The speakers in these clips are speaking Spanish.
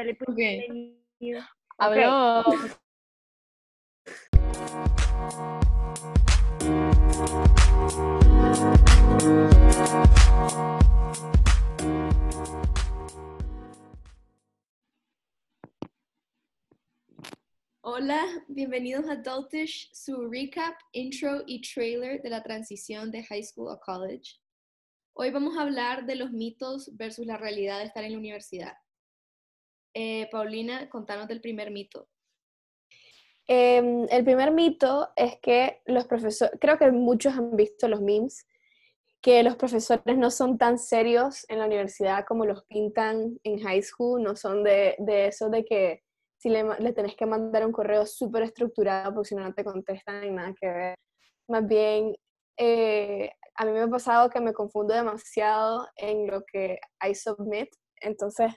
Dale, pues, bienvenido. Hola, bienvenidos a Adultish, su recap, intro y trailer de la transición de high school a college. Hoy vamos a hablar de los mitos versus la realidad de estar en la universidad. Eh, Paulina, contanos del primer mito. Em, el primer mito es que los profesores, creo que muchos han visto los memes, que los profesores no son tan serios en la universidad como los pintan en high school, no son de, de eso de que si le, le tenés que mandar un correo súper estructurado porque si no, no te contestan y nada que ver. Más bien, eh, a mí me ha pasado que me confundo demasiado en lo que I submit, entonces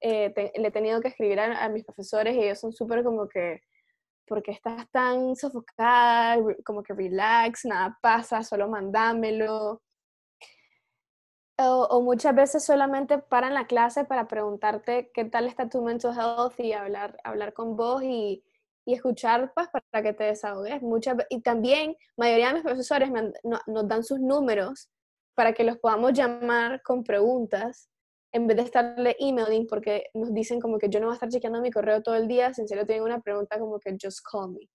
eh, te- le he tenido que escribir a, a mis profesores y ellos son súper como que, porque estás tan sofocada, como que relax, nada pasa, solo mandámelo. O, o muchas veces solamente paran la clase para preguntarte qué tal está tu mental health y hablar, hablar con vos y, y escuchar pues para que te desahogues. Muchas, y también, mayoría de mis profesores me no- nos dan sus números para que los podamos llamar con preguntas en vez de estarle emailing porque nos dicen como que yo no voy a estar chequeando mi correo todo el día, si en serio tienen una pregunta como que just call me.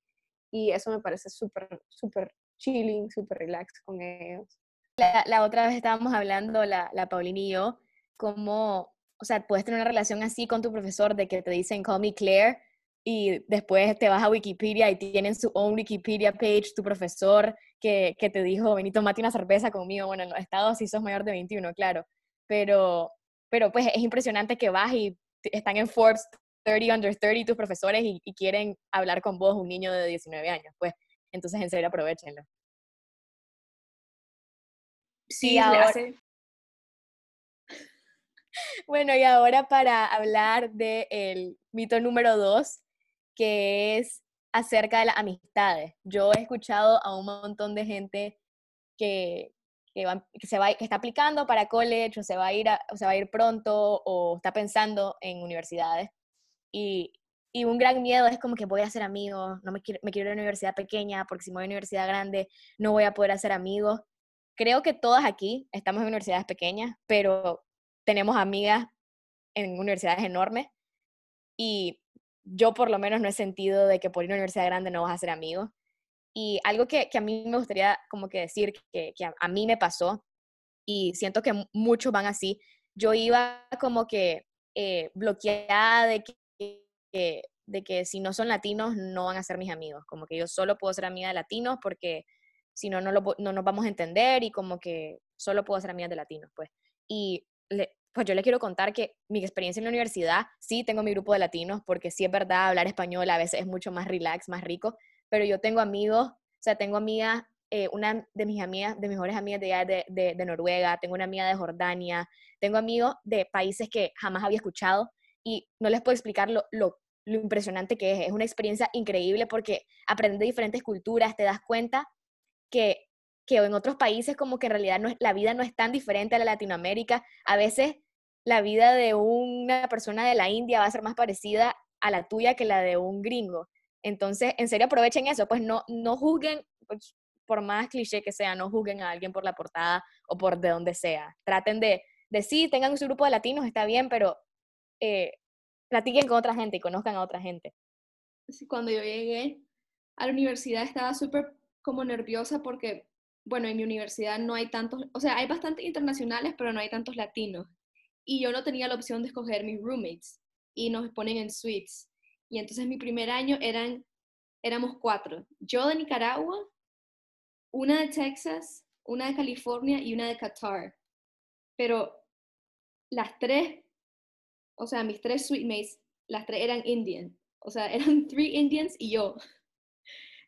Y eso me parece súper, súper chilling, súper relax con ellos. La, la otra vez estábamos hablando, la, la Paulina y yo, cómo, o sea, puedes tener una relación así con tu profesor de que te dicen call me Claire y después te vas a Wikipedia y tienen su own Wikipedia page, tu profesor que, que te dijo, vení, tomate una cerveza conmigo. Bueno, en los estados sí sos mayor de 21, claro, pero, pero pues es impresionante que vas y están en Forbes 30 under 30 tus profesores y, y quieren hablar con vos, un niño de 19 años, pues entonces en serio aprovechenlo. Sí, Y ahora- hace- Bueno, y ahora para hablar del mito número dos, que es acerca de las amistades. Yo he escuchado a un montón de gente que, que, se va, que está aplicando para college o se va a ir, se va a ir pronto o está pensando en universidades. Y, y un gran miedo es como que voy a hacer amigos, no me quiero, me quiero ir a una universidad pequeña porque si voy a una universidad grande no voy a poder hacer amigos. Creo que todas aquí estamos en universidades pequeñas, pero tenemos amigas en universidades enormes y yo por lo menos no he sentido de que por ir a una universidad grande no vas a hacer amigos. Y algo que, que a mí me gustaría como que decir que, que a, mí me pasó y siento que mu- muchos van así, yo iba como que eh, bloqueada de que, de que si no son latinos no van a ser mis amigos, como que yo solo puedo ser amiga de latinos porque si no, lo no nos vamos a entender y como que solo puedo ser amiga de latinos, pues. Y le- pues yo les quiero contar que mi experiencia en la universidad, sí tengo mi grupo de latinos, porque sí es verdad, hablar español a veces es mucho más relax, más rico, pero yo tengo amigos, o sea, tengo amigas, eh, una de mis amigas, de mejores amigas de, de, de, Noruega, tengo una amiga de Jordania, tengo amigos de países que jamás había escuchado y no les puedo explicar lo, lo, impresionante que es. Es una experiencia increíble porque aprendes de diferentes culturas, te das cuenta que, que en otros países como que en realidad no la vida no es tan diferente a la Latinoamérica. A veces la vida de una persona de la India va a ser más parecida a la tuya que la de un gringo. Entonces, en serio aprovechen eso, pues no, no juzguen, pues, por más cliché que sea, no juzguen a alguien por la portada o por de donde sea. Traten de, de sí, tengan su grupo de latinos, está bien, pero eh, platiquen con otra gente y conozcan a otra gente. cuando yo llegué a la universidad estaba súper como nerviosa porque, bueno, en mi universidad no hay tantos, o sea, hay bastantes internacionales, pero no hay tantos latinos. Y yo no tenía la opción de escoger mis roommates y nos ponen en suites. Y entonces mi primer año eran, éramos cuatro. Yo de Nicaragua, una de Texas, una de California y una de Qatar. Pero las tres, o sea, mis tres suitemates, las tres eran Indian. O sea, eran three Indians y yo.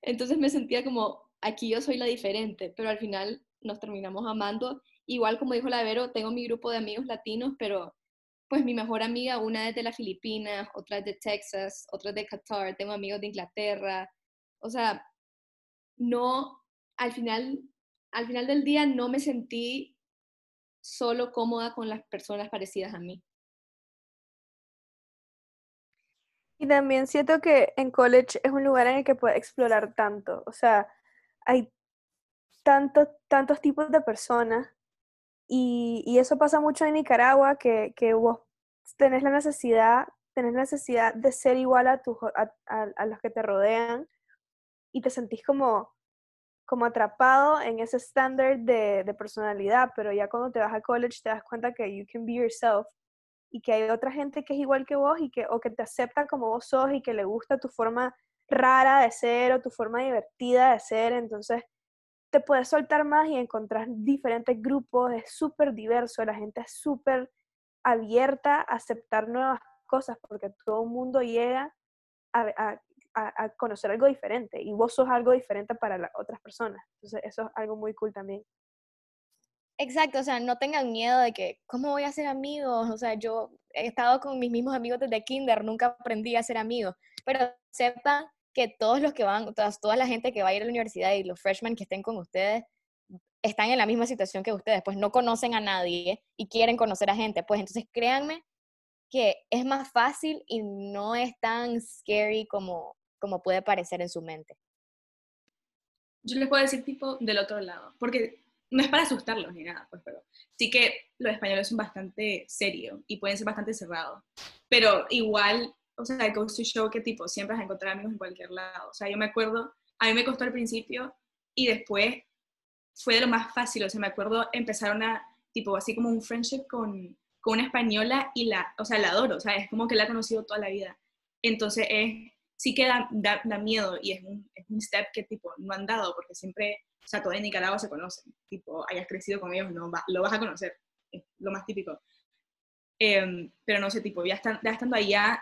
Entonces me sentía como, aquí yo soy la diferente, pero al final nos terminamos amando. Igual como dijo la Vero, tengo mi grupo de amigos latinos, pero pues mi mejor amiga, una es de las Filipinas, otra es de Texas, otra es de Qatar, tengo amigos de Inglaterra. O sea, no, al final, al final del día no me sentí solo cómoda con las personas parecidas a mí. Y también siento que en college es un lugar en el que puedes explorar tanto. O sea, hay tantos, tantos tipos de personas. Y, eso pasa mucho en Nicaragua, que, que vos tenés la necesidad, tenés necesidad de ser igual a, tu, a, a, los que te rodean y te sentís como, como atrapado en ese estándar de, de, personalidad, pero ya cuando te vas a college te das cuenta que you can be yourself y que hay otra gente que es igual que vos y que, o que te acepta como vos sos y que le gusta tu forma rara de ser o tu forma divertida de ser, entonces te puedes soltar más y encontrar diferentes grupos, es súper diverso, la gente es súper abierta a aceptar nuevas cosas porque todo el mundo llega a, a, conocer algo diferente y vos sos algo diferente para las otras personas. Entonces eso es algo muy cool también. Exacto, o sea, no tengan miedo de que, ¿cómo voy a ser amigos? O sea, yo he estado con mis mismos amigos desde kinder, nunca aprendí a ser amigos, pero sepan que todos los que van, todas, toda la gente que va a ir a la universidad y los freshmen que estén con ustedes, están en la misma situación que ustedes, pues no conocen a nadie y quieren conocer a gente, pues entonces créanme que es más fácil y no es tan scary como, como puede parecer en su mente. Yo les puedo decir tipo del otro lado, porque no es para asustarlos ni nada, pues, pero sí que los españoles son bastante serios y pueden ser bastante cerrados, pero igual, o sea, el goes to show que tipo siempre vas a encontrar amigos en cualquier lado, o sea, yo me acuerdo, a mí me costó al principio y después fue de lo más fácil, o sea, me acuerdo empezar una, tipo, así como un friendship con, con una española y la, o sea, la adoro, o sea, es como que la he conocido toda la vida. Entonces, es, sí que da, da, miedo y es un, es un, step que, tipo, no han dado, porque siempre, o sea, todo en Nicaragua se conocen, tipo, hayas crecido con ellos, no, lo vas a conocer, es lo más típico. Em, pero no sé, tipo, ya, están, ya estando allá,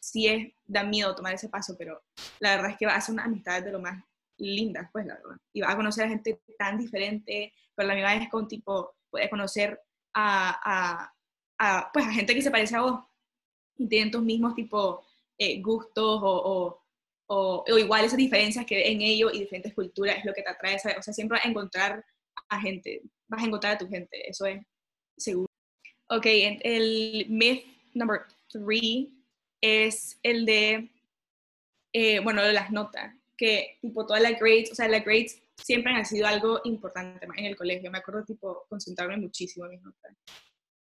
sí es, da miedo tomar ese paso, pero la verdad es que va a ser una amistad de lo más lindas, pues, la verdad. Y vas a conocer a gente tan diferente, pero la misma vez con tipo, puedes conocer a, a, pues, a gente que se parece a vos y tienen tus mismos tipo eh, gustos o, o, o, igual esas diferencias que en ellos y diferentes culturas es lo que te atrae, o sea, siempre vas a encontrar a gente, vas a encontrar a tu gente, eso es seguro. Ok, el myth number three es el de, eh, bueno, de las notas que tipo todas las grades, o sea, las grades siempre han sido algo importante en el colegio. Me acuerdo tipo concentrarme muchísimo en mis notas.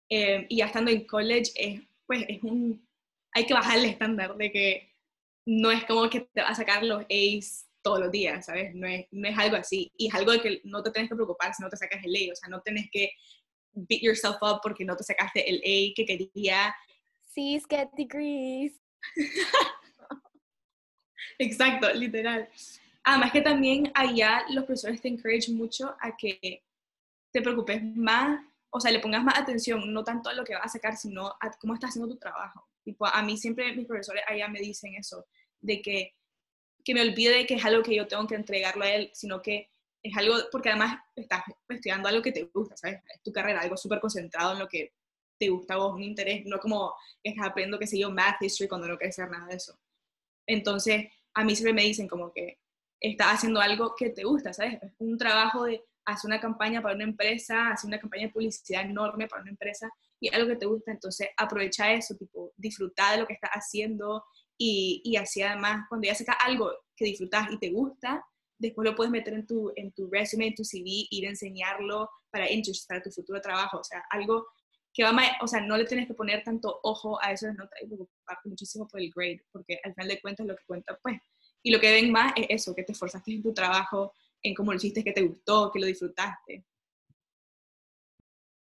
Eh, y ya estando en college, es, pues es un, hay que bajar el estándar de que no es como que te vas a sacar los A's todos los días, ¿sabes? No es, no es algo así. Y es algo de que no te tienes que preocupar si no te sacas el A, o sea, no tienes que beat yourself up porque no te sacaste el A que quería. Sí, get degrees. Exacto, literal. Además que también allá los profesores te encourage mucho a que te preocupes más, o sea, le pongas más atención, no tanto a lo que vas a sacar, sino a cómo estás haciendo tu trabajo. Tipo, a mí siempre mis profesores allá me dicen eso, de que, que me olvide de que es algo que yo tengo que entregarlo a él, sino que es algo, porque además estás estudiando algo que te gusta, ¿sabes? Es tu carrera, algo súper concentrado en lo que te gusta vos, un interés, no como estás aprendiendo, qué sé yo, math, history, cuando no quieres hacer nada de eso. Entonces, a mí siempre me dicen como que estás haciendo algo que te gusta, ¿sabes? Es un trabajo de hacer una campaña para una empresa, hacer una campaña de publicidad enorme para una empresa y algo que te gusta, entonces aprovecha eso, tipo, disfrutar de lo que estás haciendo y, y así además cuando ya sacas algo que disfrutas y te gusta, después lo puedes meter en tu, en tu resume, en tu CV, ir a enseñarlo para interest, para tu futuro trabajo, o sea, algo que va o sea, no le tienes que poner tanto ojo a eso de notas y preocuparte muchísimo por el grade, porque al final de cuentas lo que cuenta, pues, y lo que ven más es eso, que te esforzaste en tu trabajo, en cómo lo hiciste, que te gustó, que lo disfrutaste.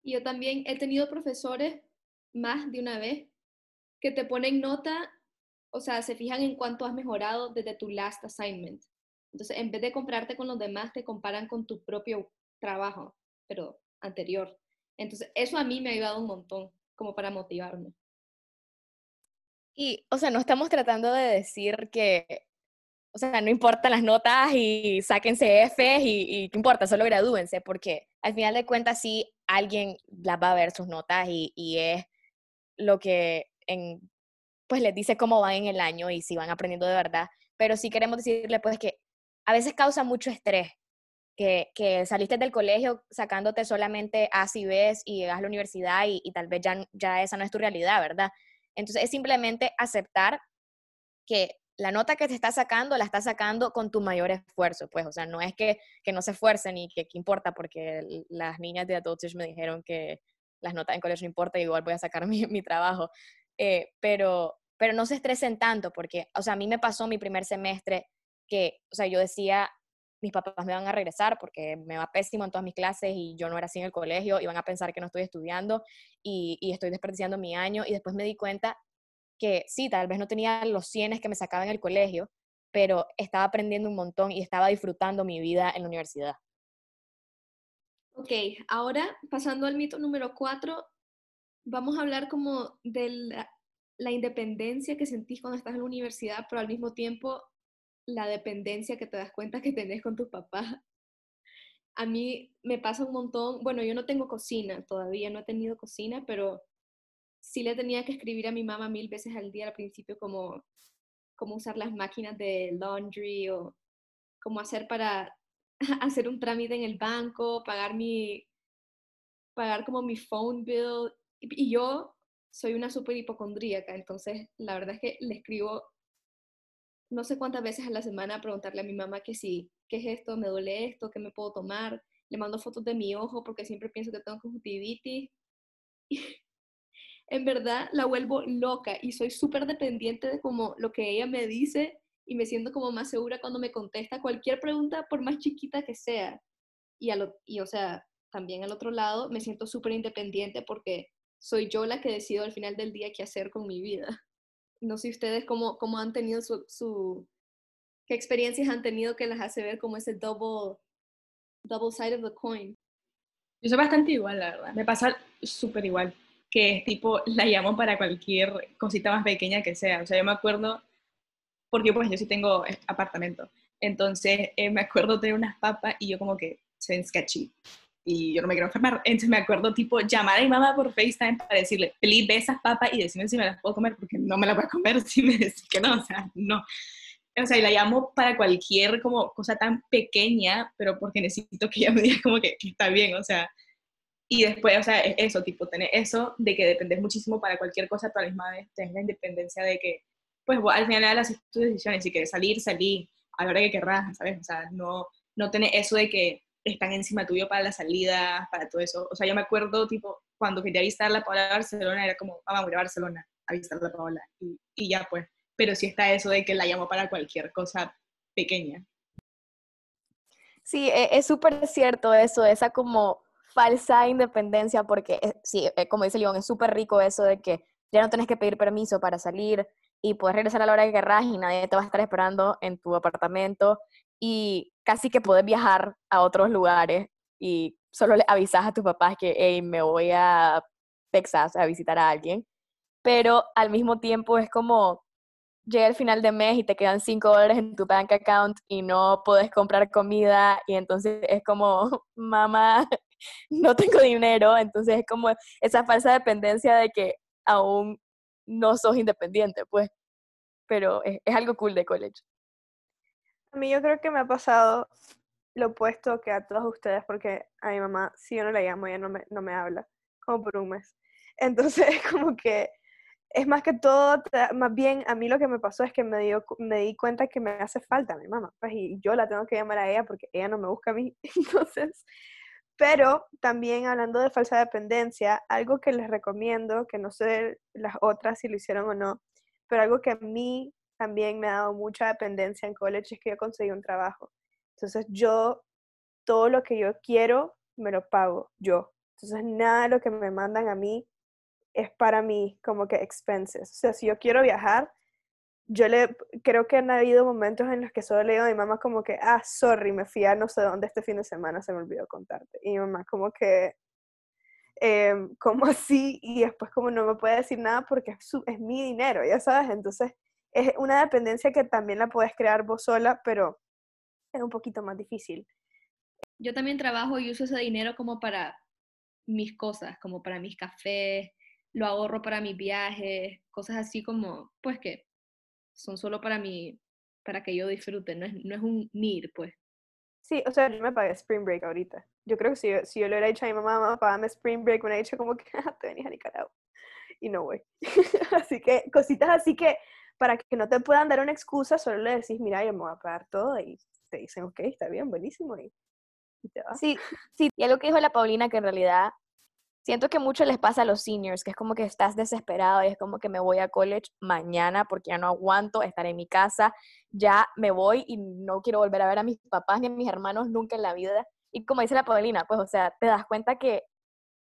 Yo también he tenido profesores más de una vez que te ponen nota, o sea, se fijan en cuánto has mejorado desde tu last assignment. Entonces, en vez de comprarte con los demás, te comparan con tu propio trabajo, pero anterior. Entonces, eso a mí me ha ayudado un montón, como para motivarme. Y, o sea, no estamos tratando de decir que, o sea, no importan las notas y sáquense F y, y qué importa, solo gradúense, porque al final de cuentas sí alguien las va a ver sus notas y, y es lo que en, pues les dice cómo van en el año y si van aprendiendo de verdad, pero sí queremos decirle pues que a veces causa mucho estrés que, saliste del colegio sacándote solamente A y B y llegas a la universidad y, tal vez ya, ya esa no es tu realidad, ¿verdad? Entonces es simplemente aceptar que la nota que te está sacando la está sacando con tu mayor esfuerzo, pues, o sea, no es que, que no se esfuercen y que, que importa, porque las niñas de Adultish me dijeron que las notas en colegio no importa, igual voy a sacar mi, mi trabajo, eh, pero, pero no se estresen tanto, porque, o sea, a mí me pasó mi primer semestre que, o sea, yo decía, mis papás me van a regresar porque me va pésimo en todas mis clases y yo no era así en el colegio, y van a pensar que no estoy estudiando y, y estoy desperdiciando mi año, y después me di cuenta que sí, tal vez no tenía los cienes que me sacaba en el colegio, pero estaba aprendiendo un montón y estaba disfrutando mi vida en la universidad. Ok, ahora pasando al mito número cuatro, vamos a hablar como de la, la, independencia que sentís cuando estás en la universidad, pero al mismo tiempo la dependencia que te das cuenta que tenés con tus papás. A mí me pasa un montón, bueno, yo no tengo cocina todavía, no he tenido cocina, pero sí le tenía que escribir a mi mamá mil veces al día al principio como cómo usar las máquinas de laundry o cómo hacer para hacer un trámite en el banco, pagar mi pagar como mi phone bill y yo soy una súper hipocondríaca, entonces la verdad es que le escribo no sé cuántas veces a la semana a preguntarle a mi mamá que sí, qué es esto, me duele esto, qué me puedo tomar, le mando fotos de mi ojo porque siempre pienso que tengo conjuntivitis. En verdad la vuelvo loca y soy súper dependiente de como lo que ella me dice y me siento como más segura cuando me contesta cualquier pregunta por más chiquita que sea. Y, y o sea, también al otro lado me siento súper independiente porque soy yo la que decido al final del día qué hacer con mi vida. No sé ustedes cómo, cómo han tenido su, qué experiencias han tenido que las hace ver como ese double, double side of the coin. Yo soy bastante igual, la verdad. Me pasa súper igual que es tipo, la llamo para cualquier cosita más pequeña que sea. O sea, yo me acuerdo, porque pues yo sí tengo apartamento, entonces eh, me acuerdo de unas papas y yo como que se sketchy y yo no me quiero enfermar. Entonces me acuerdo tipo llamar a mi mamá por FaceTime para decirle, feliz ve esas papas y decirme si me las puedo comer porque no me las voy a comer si me decís que no, o sea, no. O sea, y la llamo para cualquier como cosa tan pequeña, pero porque necesito que ella me diga como que, que está bien, o sea, y después, o sea, eso, tipo, tener eso de que dependes muchísimo para cualquier cosa, pero a la misma vez tenés la independencia de que, pues, vos, al final haces tus decisiones, si quieres salir, salir, a la hora que querrás, ¿sabes? O sea, no, no tenés eso de que están encima tuyo para la salida, para todo eso. O sea, yo me acuerdo, tipo, cuando quería visitar la Paola de Barcelona, era como, vamos a a Barcelona a visitar la Paola, y, y ya, pues. Pero sí está eso de que la llamo para cualquier cosa pequeña. Sí, e, es súper cierto eso, esa como falsa independencia, porque eh, sí, eh, como dice León, es súper rico eso de que ya no tienes que pedir permiso para salir y puedes regresar a la hora que querrás y nadie te va a estar esperando en tu apartamento y casi que puedes viajar a otros lugares y solo le avisas a tus papás que, hey, me voy a Texas a visitar a alguien, pero al mismo tiempo es como llega el final de mes y te quedan 5 dólares en tu bank account y no puedes comprar comida y entonces es como, mamá, no tengo dinero, entonces es como esa falsa dependencia de que aún no sos independiente, pues, pero es algo cool de college. A mí yo creo que me ha pasado lo opuesto que a todos ustedes, porque a mi mamá, si yo no la llamo, ella no me, no me habla, como por un mes. Entonces, como que es más que todo, más bien a mí lo que me pasó es que me, dio, me di cuenta que me hace falta mi mamá, pues, y yo la tengo que llamar a ella porque ella no me busca a mí. Entonces, pero también hablando de falsa dependencia, algo que les recomiendo, que no sé las otras si lo hicieron o no, pero algo que a mí también me ha dado mucha dependencia en college es que yo conseguí un trabajo. Entonces yo, todo lo que yo quiero, me lo pago yo. Entonces nada de lo que me mandan a mí es para mí como que expenses. O sea, si yo quiero viajar, yo le creo que han habido momentos en los que solo le digo a mi mamá como que, ah, sorry, me fui a no sé dónde este fin de semana, se me olvidó contarte. Y mi mamá como que, eh, como así? Y después como no me puede decir nada porque es, es mi dinero, ya sabes. Entonces es una dependencia que también la puedes crear vos sola, pero es un poquito más difícil. Yo también trabajo y uso ese dinero como para mis cosas, como para mis cafés, lo ahorro para mis viajes, cosas así como, pues que son solo para mí, para que yo disfrute, no es, no es un need, pues. Sí, o sea, yo me pagué Spring Break ahorita. Yo creo que si yo, si yo le hubiera dicho a mi mamá, mamá, pagame Spring Break, me hubiera dicho como que ah, te venís a Nicaragua. Y no voy. así que cositas así que para que no te puedan dar una excusa, solo le decís, mira, yo me voy a pagar todo y te dicen, ok, está bien, buenísimo, y, y te vas. Sí, sí, y algo que dijo la Paulina que en realidad siento que mucho les pasa a los seniors, que es como que estás desesperado y es como que me voy a college mañana porque ya no aguanto estar en mi casa, ya me voy y no quiero volver a ver a mis papás ni a mis hermanos nunca en la vida. Y como dice la Paulina, pues o sea, te das cuenta que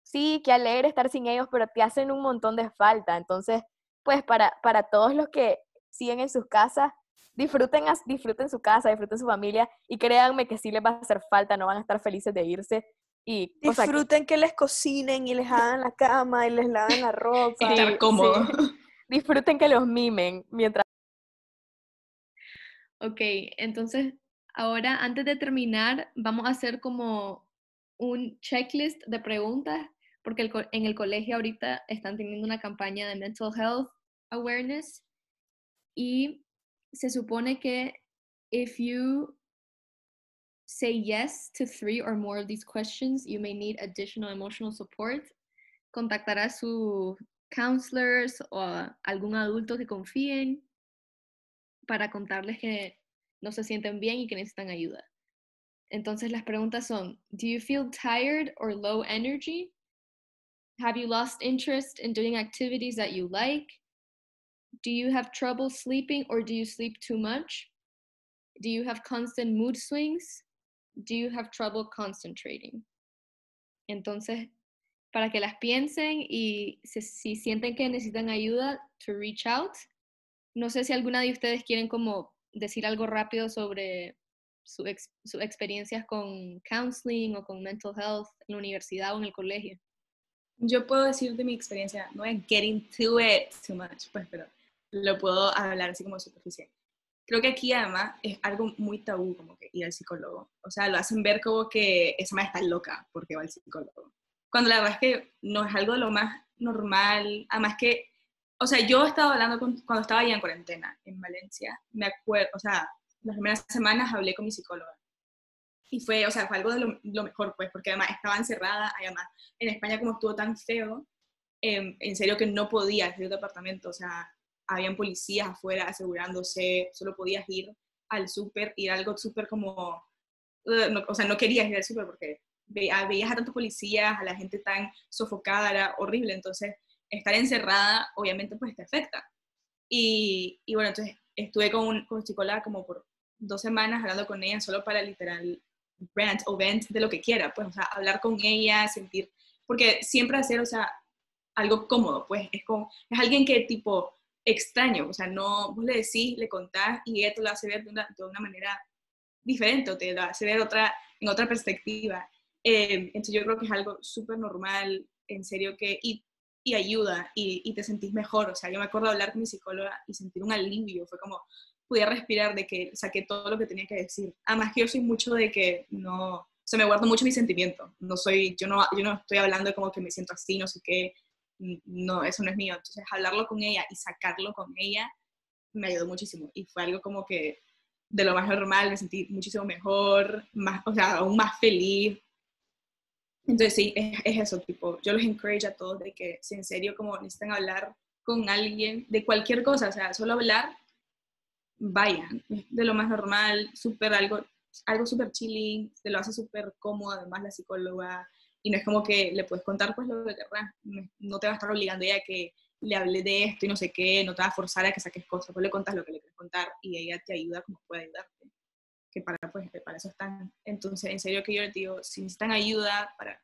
sí, que alegre estar sin ellos, pero te hacen un montón de falta. Entonces, pues para, para todos los que siguen en sus casas, disfruten, disfruten su casa, disfruten su familia y créanme que sí les va a hacer falta, no van a estar felices de irse. Y, o sea, que- Disfruten que les cocinen y les hagan la cama y les laven la ropa. Estar sí. cómodo. disfruten que los mimen mientras Ok, entonces ahora antes de terminar vamos a hacer como un checklist de preguntas porque el co- en el colegio ahorita están teniendo una campaña de mental health awareness y se supone que if you say yes to three or more of these questions, you may need additional emotional support. Contactar a sus counselors o algún adulto que confíen para contarles que no se sienten bien y que necesitan ayuda. Entonces las preguntas son, do you feel tired or low energy? Have you lost interest in doing activities that you like? Do you have trouble sleeping or do you sleep too much? Do you have constant mood swings? Do you have trouble concentrating? Entonces, para que las piensen y si sienten que necesitan ayuda, to reach out. No sé si alguna de ustedes quieren como decir algo rápido sobre su ex- sus experiencias con counseling o con mental health en la universidad o en el colegio. Yo puedo decir de mi experiencia, no voy a get into it too much, pues, pero lo puedo hablar así como superficial. Creo que aquí además es algo muy tabú como que ir al psicólogo. O sea, lo hacen ver como que esa madre está loca porque va al psicólogo. Cuando la verdad es que no es algo de lo más normal. Además que, o sea, yo estaba hablando con- cuando estaba allá en cuarentena en Valencia. Me acuerdo, o sea, las primeras semanas hablé con mi psicóloga. Y fue, o sea, fue algo de lo, lo mejor, pues, porque además estaba encerrada, además en España como estuvo tan feo, em, en serio que no podías ir al departamento, o sea, habían policías afuera asegurándose, solo podías ir al súper, ir algo súper como, eh, no- o sea, no querías ir al súper porque ve- a- veías a tantos policías, a la gente tan sofocada, era horrible, entonces estar encerrada obviamente pues te afecta. Y, y bueno, entonces estuve con, un, con psicóloga como por dos semanas hablando con ella solo para literal rant o vent de lo que quiera, pues, o sea, hablar con ella, sentir, porque siempre hacer, o sea, algo cómodo, pues, es como, es alguien que tipo extraño, o sea, no, vos le decís, le contás y te lo hace ver de una, de una manera diferente o te lo hace ver otra, en otra perspectiva. Eh, entonces yo creo que es algo súper normal, en serio, que, y, y ayuda y, y te sentís mejor, o sea, yo me acuerdo de hablar con mi psicóloga y sentir un alivio, fue como, podía respirar, de que saqué todo lo que tenía que decir. Además que yo soy mucho de que no, o sea, me guardo mucho mis sentimientos. No soy, yo no, yo no estoy hablando de como que me siento así, no sé qué. No, eso no es mío. Entonces, hablarlo con ella y sacarlo con ella me ayudó muchísimo. Y fue algo como que de lo más normal, me sentí muchísimo mejor, más, o sea, aún más feliz. Entonces, sí, es, es eso, tipo, yo los encourage a todos de que, si en serio, como necesitan hablar con alguien de cualquier cosa, o sea, solo hablar vayan, de lo más normal, súper algo, algo súper chilling, te lo hace súper cómodo además la psicóloga, y no es como que le puedes contar pues lo que querrás, no- te va a estar obligando ella a que le hable de esto y no sé qué, no te va a forzar a que saques cosas, pues le contas lo que le quieres contar y ella te ayuda como puede ayudarte, que para, pues, para eso están. Entonces, en serio que yo les digo, si necesitan ayuda para,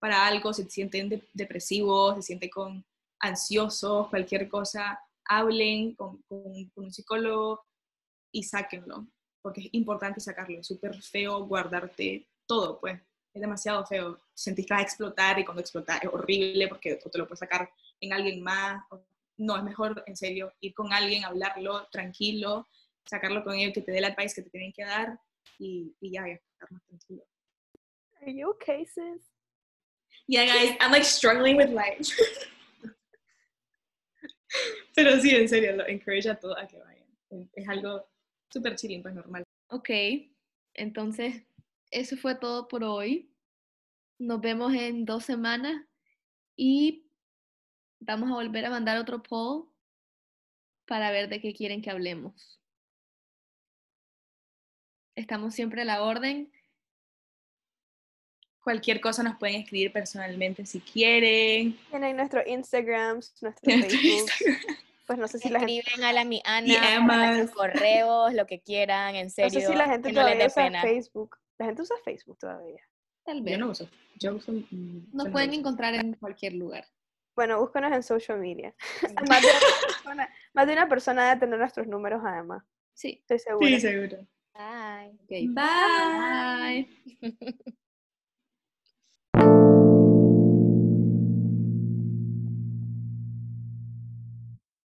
para algo, si se sienten de- depresivos, se sienten con ansiosos, cualquier cosa, hablen con, con- con un psicólogo y sáquenlo, porque es importante sacarlo. Es súper feo guardarte todo, pues. Es demasiado feo. Sentís que vas a explotar y cuando explota es horrible porque o te lo puedes sacar en alguien más. o- No, es mejor, en serio, ir con alguien, hablarlo tranquilo, sacarlo con ellos, que te dé el advice que te tienen que dar y, y ya, ya, estar más tranquilo. Are you okay, sis? Yeah, guys, I'm like struggling with life. Pero sí, en serio, lo encourage a todos a que vayan. Es- Es algo súper chilling, pues normal. Ok, entonces eso fue todo por hoy. Nos vemos en dos semanas y vamos a volver a mandar otro poll para ver de qué quieren que hablemos. Estamos siempre a la orden. Cualquier cosa nos pueden escribir personalmente si quieren. Tienen nuestro Instagram, nuestro Nuestro Facebook. Instagram. Pues no sé si la gente, Escriben a la mi Ana, correos, lo que quieran, en no serio. sé si la gente que no les todavía dé usa pena. Facebook. La gente usa Facebook todavía. Tal vez. Yo no uso. Yo uso. mm, Nos no pueden uso. encontrar en cualquier lugar. Bueno, búscanos en social media. más, de una persona, más de una persona debe tener nuestros números además. Sí. Estoy segura. Sí, seguro. Bye. ok. Bye. Bye.